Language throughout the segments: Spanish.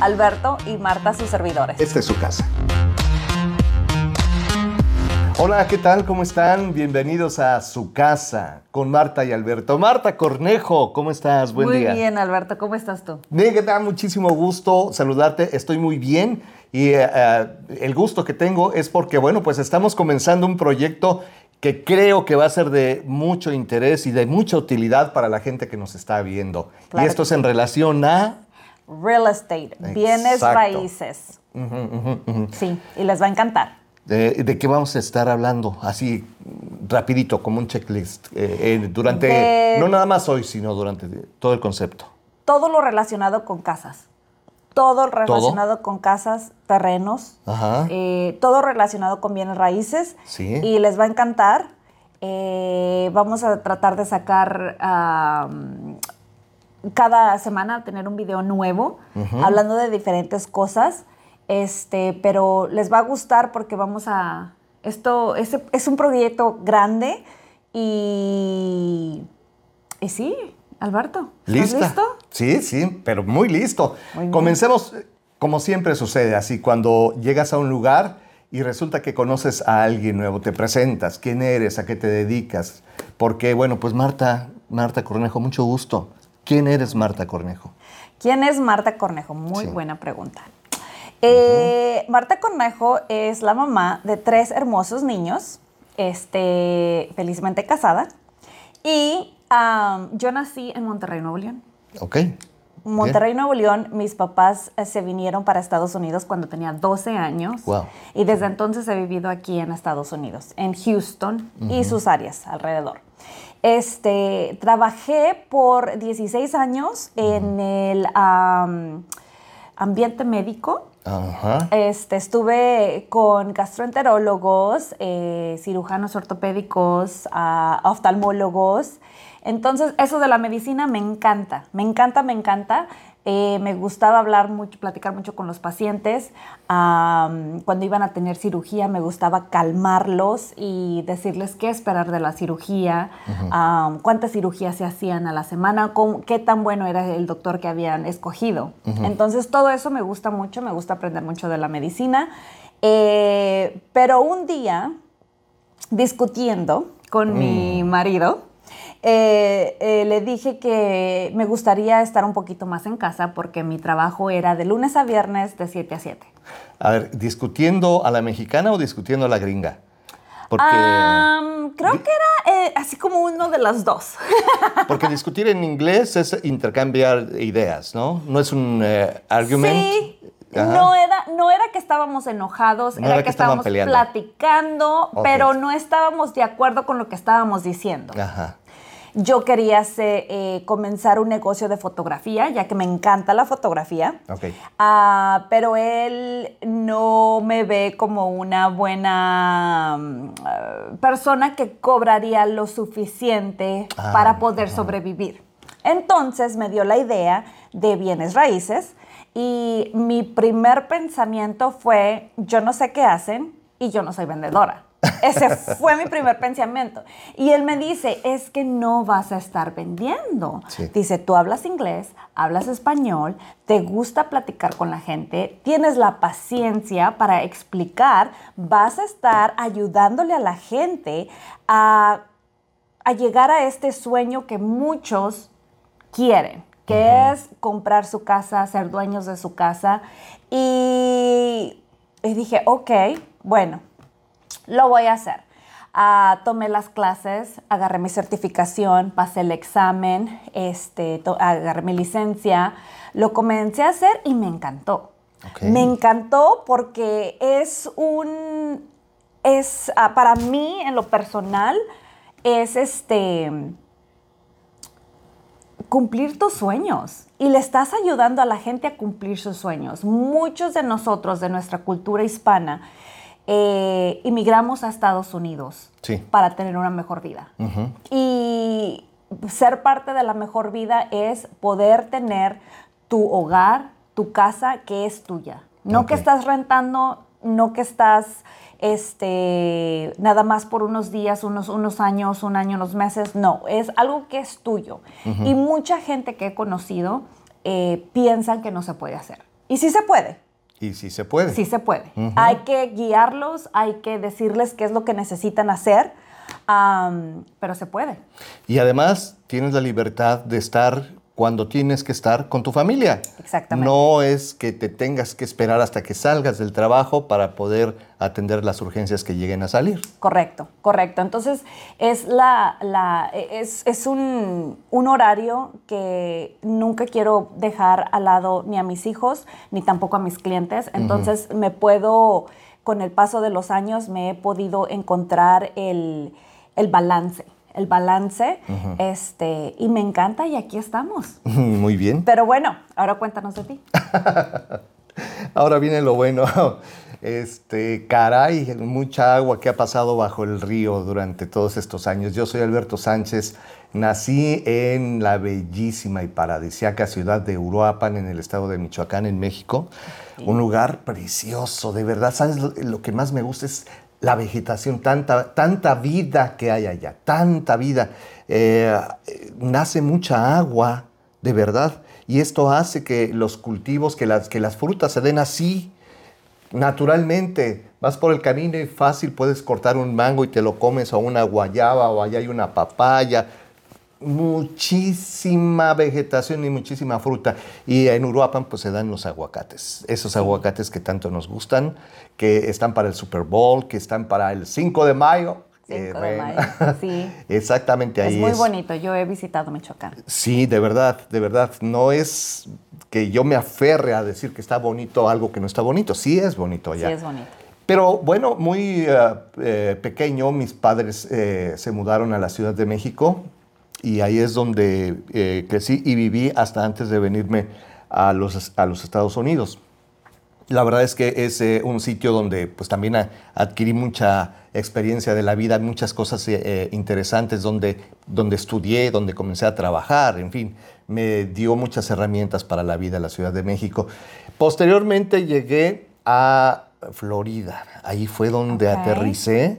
Alberto y Marta, sus servidores. Esta es su casa. Hola, ¿qué tal? ¿Cómo están? Bienvenidos a su casa con Marta y Alberto. Marta Cornejo, ¿cómo estás? Buen muy día. Muy bien, Alberto. ¿Cómo estás tú? Me da muchísimo gusto saludarte. Estoy muy bien y uh, el gusto que tengo es porque, bueno, pues estamos comenzando un proyecto que creo que va a ser de mucho interés y de mucha utilidad para la gente que nos está viendo. Claro y esto es en relación a... Real estate, bienes Exacto. raíces. Uh -huh, uh -huh, uh -huh. Sí, y les va a encantar. De, de, qué vamos a estar hablando? Así, rapidito, como un checklist, eh, eh, durante, De- no nada más hoy, sino durante todo el concepto. Todo lo relacionado con casas. Todo relacionado con casas, terrenos, Ajá. eh, todo relacionado con bienes raíces. Sí. Y les va a encantar. Vamos a tratar de sacar am, cada semana, tener un video nuevo, hablando de diferentes cosas. Este, pero les va a gustar porque vamos a. Esto es, es un proyecto grande y. Y sí, Alberto. ¿estás ¿Lista? listo? Sí, sí, pero muy listo. Muy. Comencemos, como siempre sucede, así, cuando llegas a un lugar y resulta que conoces a alguien nuevo, te presentas, quién eres, a qué te dedicas. Porque, bueno, pues Marta, Marta Cornejo, mucho gusto. ¿Quién eres Marta Cornejo? ¿Quién es Marta Cornejo? Muy Sí. buena pregunta. Eh, Marta Cornejo es la mamá de tres hermosos niños, este, felizmente casada. Y yo nací en Monterrey, Nuevo León. Ok. Monterrey, Nuevo León, mis papás eh, se vinieron para Estados Unidos cuando tenía 12 años. Wow. Y desde entonces he vivido aquí en Estados Unidos, en Houston y sus áreas alrededor. Este, trabajé por 16 años en el am, ambiente médico. Ajá. Este, estuve con gastroenterólogos, eh, cirujanos ortopédicos, ah, oftalmólogos. Entonces, eso de la medicina me encanta, me encanta, me encanta. Eh, me gustaba hablar mucho, platicar mucho con los pacientes. Cuando iban a tener cirugía, me gustaba calmarlos y decirles qué esperar de la cirugía, cuántas cirugías se hacían a la semana, cómo- qué tan bueno era el doctor que habían escogido. Entonces, todo eso me gusta mucho, me gusta aprender mucho de la medicina. Eh, pero un día, discutiendo con mi marido, eh, eh, le dije que me gustaría estar un poquito más en casa porque mi trabajo era de lunes a viernes de 7 a 7. A ver, ¿discutiendo a la mexicana o discutiendo a la gringa? Porque, Am, creo que era eh, así como uno de las dos. porque discutir en inglés es intercambiar ideas, ¿no? No es un eh, argument. Sí. Ajá. No era, no era que estábamos enojados, No era, que, estábamos peleando. platicando, pero no estábamos de acuerdo con lo que estábamos diciendo. Ajá. Yo quería hacer, eh, comenzar un negocio de fotografía, ya que me encanta la fotografía. Ok. Ah, pero él no me ve como una buena mm, eh, persona que cobraría lo suficiente Ah, para poder sobrevivir. Entonces me dio la idea de bienes raíces y mi primer pensamiento fue, yo no sé qué hacen y yo no soy vendedora. Ese fue mi primer pensamiento. Y él me dice, es que no vas a estar vendiendo. Sí. Dice, tú hablas inglés, hablas español, te gusta platicar con la gente, tienes la paciencia para explicar, vas a estar ayudándole a la gente a, a llegar a este sueño que muchos quieren, que es comprar su casa, ser dueños de su casa. Y, y dije, ok, bueno, lo voy a hacer. Ah, tomé las clases, agarré mi certificación, pasé el examen, este, agarré mi licencia, lo comencé a hacer y me encantó. Me encantó porque es un, es, ah, para mí en lo personal, es este, cumplir tus sueños y le estás ayudando a la gente a cumplir sus sueños. Muchos de nosotros, de nuestra cultura hispana, eh, inmigramos a Estados Unidos Sí. para tener una mejor vida. Y ser parte de la mejor vida es poder tener tu hogar, tu casa que es tuya. No que estás rentando, no que estás este, nada más por unos días, unos, unos años, un año, unos meses. No, es algo que es tuyo. Y mucha gente que he conocido eh, piensan que no se puede hacer. Y sí se puede. Y sí se puede. Sí se puede. Hay que guiarlos, hay que decirles qué es lo que necesitan hacer, pero se puede. Y además tienes la libertad de estar cuando tienes que estar con tu familia. Exactamente. No es que te tengas que esperar hasta que salgas del trabajo para poder atender las urgencias que lleguen a salir. Correcto, correcto. Entonces es la, la es, es un, un horario que nunca quiero dejar al lado ni a mis hijos ni tampoco a mis clientes. Entonces me puedo, con el paso de los años, me he podido encontrar el, el balance. El balance, este, y me encanta y aquí estamos. Muy bien. Pero bueno, ahora cuéntanos de ti. Ahora viene lo bueno. Este, caray, mucha agua que ha pasado bajo el río durante todos estos años. Yo soy Alberto Sánchez, nací en la bellísima y paradisiaca ciudad de Uruapan, en el estado de Michoacán, en México. Un lugar precioso, de verdad. ¿Sabes lo, lo que más me gusta es la vegetación, tanta, tanta vida que hay allá, tanta vida. Eh, nace mucha agua, de verdad, y esto hace que los cultivos, que las, que las frutas se den así, naturalmente. Vas por el camino y fácil puedes cortar un mango y te lo comes o una guayaba o allá hay una papaya. Muchísima vegetación y muchísima fruta. Y en Uruapan pues se dan los aguacates. Esos aguacates que tanto nos gustan, que están para el Super Bowl, que están para el 5 de mayo. 5 Eh, de bueno, mayo, sí. Exactamente ahí es muy bonito, yo he visitado Michoacán. Sí, de verdad, de verdad. No es que yo me aferre a decir que está bonito algo que no está bonito. Sí es bonito allá. Sí, es bonito. Pero bueno, muy eh, pequeño, mis padres eh, se mudaron a la Ciudad de México y ahí es donde eh, crecí y viví hasta antes de venirme a los, a los Estados Unidos. La verdad es que es eh, un sitio donde pues también a- adquirí mucha experiencia de la vida, muchas cosas eh, interesantes, donde, donde estudié, donde comencé a trabajar, en fin, me dio muchas herramientas para la vida en la Ciudad de México. Posteriormente llegué a Florida, ahí fue donde Ok. aterricé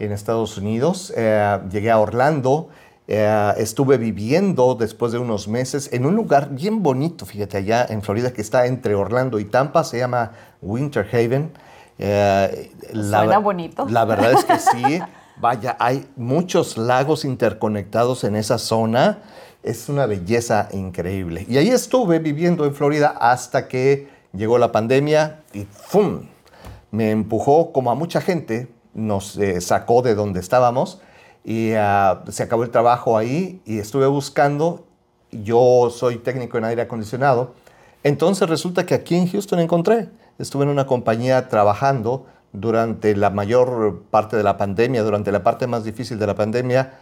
en Estados Unidos, Eh, llegué a Orlando, eh, estuve viviendo después de unos meses en un lugar bien bonito, fíjate, allá en Florida, que está entre Orlando y Tampa, se llama Winter Haven. Eh, Suena bonito. La verdad es que sí. Vaya, hay muchos lagos interconectados en esa zona. Es una belleza increíble. Y ahí estuve viviendo en Florida hasta que llegó la pandemia y ¡fum! Me empujó, como a mucha gente, nos eh, sacó de donde estábamos y ah, se acabó el trabajo ahí y estuve buscando. Yo soy técnico en aire acondicionado. Entonces resulta que aquí en Houston encontré. Estuve en una compañía trabajando durante la mayor parte de la pandemia, durante la parte más difícil de la pandemia,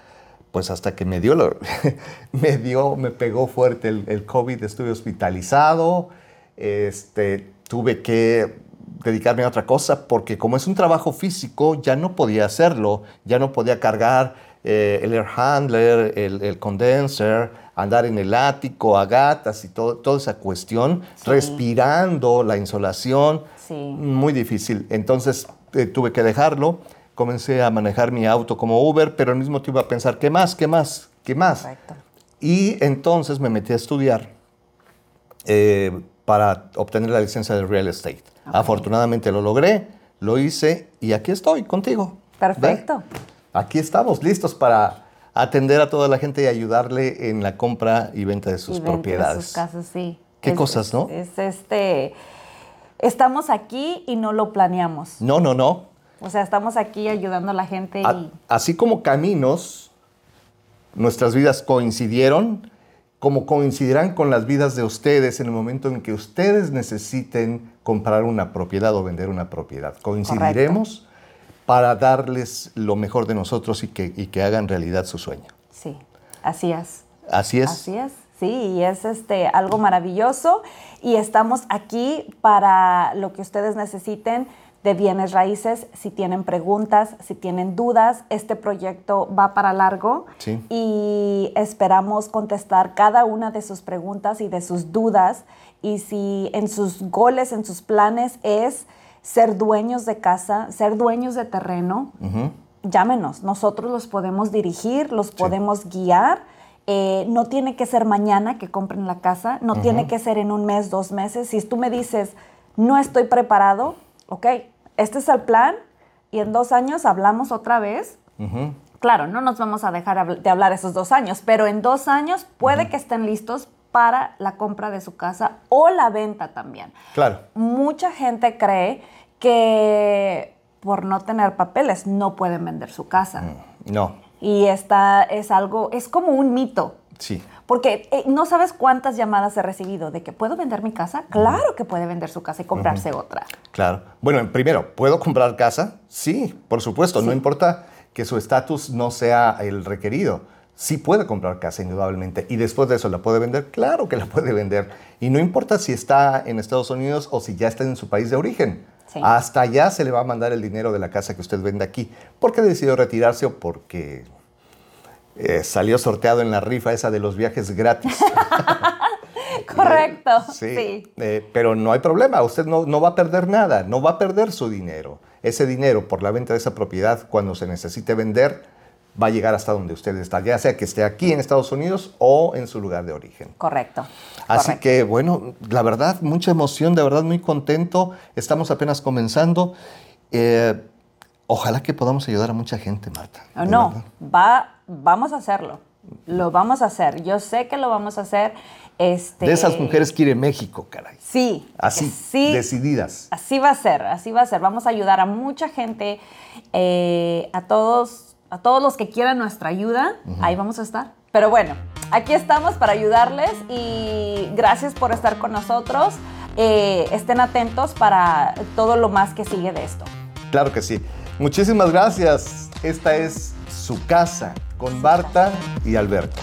pues hasta que me dio, me dio, me pegó fuerte el, el COVID, estuve hospitalizado, este, tuve que dedicarme a otra cosa porque como es un trabajo físico ya no podía hacerlo, ya no podía cargar eh, el air handler, el, el condenser, andar en el ático a gatas y todo, toda esa cuestión, Sí. respirando la insolación, Sí. muy difícil. Entonces eh, tuve que dejarlo, comencé a manejar mi auto como Uber, pero al mismo tiempo a pensar, ¿qué más? ¿Qué más? ¿Qué más? Correcto. Y entonces me metí a estudiar eh, para obtener la licencia de real estate. Afortunadamente lo logré, lo hice y aquí estoy contigo. Perfecto. ¿Ve? Aquí estamos listos para atender a toda la gente y ayudarle en la compra y venta de sus Y venta de propiedades. sus casas, sí. Qué cosas, ¿no? Es este. Estamos aquí y no lo planeamos. No, no, no. O sea, estamos aquí ayudando a la gente A- y. así como caminos, nuestras vidas coincidieron, como coincidirán con las vidas de ustedes en el momento en que ustedes necesiten comprar una propiedad o vender una propiedad. Coincidiremos para darles lo mejor de nosotros y que, y que hagan realidad su sueño. Sí, así es. Así es. Así es, sí, y es este, algo maravilloso y estamos aquí para lo que ustedes necesiten de bienes raíces, si tienen preguntas, si tienen dudas, este proyecto va para largo Sí. y esperamos contestar cada una de sus preguntas y de sus dudas. Y si en sus goles, en sus planes es ser dueños de casa, ser dueños de terreno, llámenos, nosotros los podemos dirigir, los podemos guiar. Eh, no tiene que ser mañana que compren la casa, no tiene que ser en un mes, dos meses. Si tú me dices, no estoy preparado, ok, este es el plan y en dos años hablamos otra vez. Claro, no nos vamos a dejar de hablar esos dos años, pero en dos años puede que estén listos para la compra de su casa o la venta también. Claro. Mucha gente cree que por no tener papeles no pueden vender su casa. Mm, no. Y esta es algo, es como un mito. Sí. Porque eh, no sabes cuántas llamadas he recibido de que puedo vender mi casa. Claro que puede vender su casa y comprarse otra. Claro. Bueno, primero, ¿puedo comprar casa? Sí, por supuesto. No importa que su estatus no sea el requerido. Sí puede comprar casa, indudablemente. Y después de eso, ¿la puede vender? Claro que la puede vender. Y no importa si está en Estados Unidos o si ya está en su país de origen. Hasta allá se le va a mandar el dinero de la casa que usted vende aquí. ¿Por qué decidió retirarse o porque eh, salió sorteado en la rifa esa de los viajes gratis? Correcto, sí. Eh, pero no hay problema, usted no, no va a perder nada, no va a perder su dinero. Ese dinero por la venta de esa propiedad, cuando se necesite vender, va a llegar hasta donde usted está, ya sea que esté aquí en Estados Unidos o en su lugar de origen. Correcto. Así que, bueno, la verdad, mucha emoción, de verdad, muy contento. Estamos apenas comenzando. Eh, ojalá que podamos ayudar a mucha gente, Marta. No, va, vamos a hacerlo. Lo vamos a hacer. Yo sé que lo vamos a hacer. Este, de esas mujeres quiere México, caray. Sí. Así, sí, decididas. Así va a ser, así va a ser. Vamos a ayudar a mucha gente, eh, a todos a todos los que quieran nuestra ayuda, ahí vamos a estar. Pero bueno, aquí estamos para ayudarles y gracias por estar con nosotros. Eh, estén atentos para todo lo más que sigue de esto. Claro que sí. Muchísimas gracias. Esta es su casa con Marta y Alberto.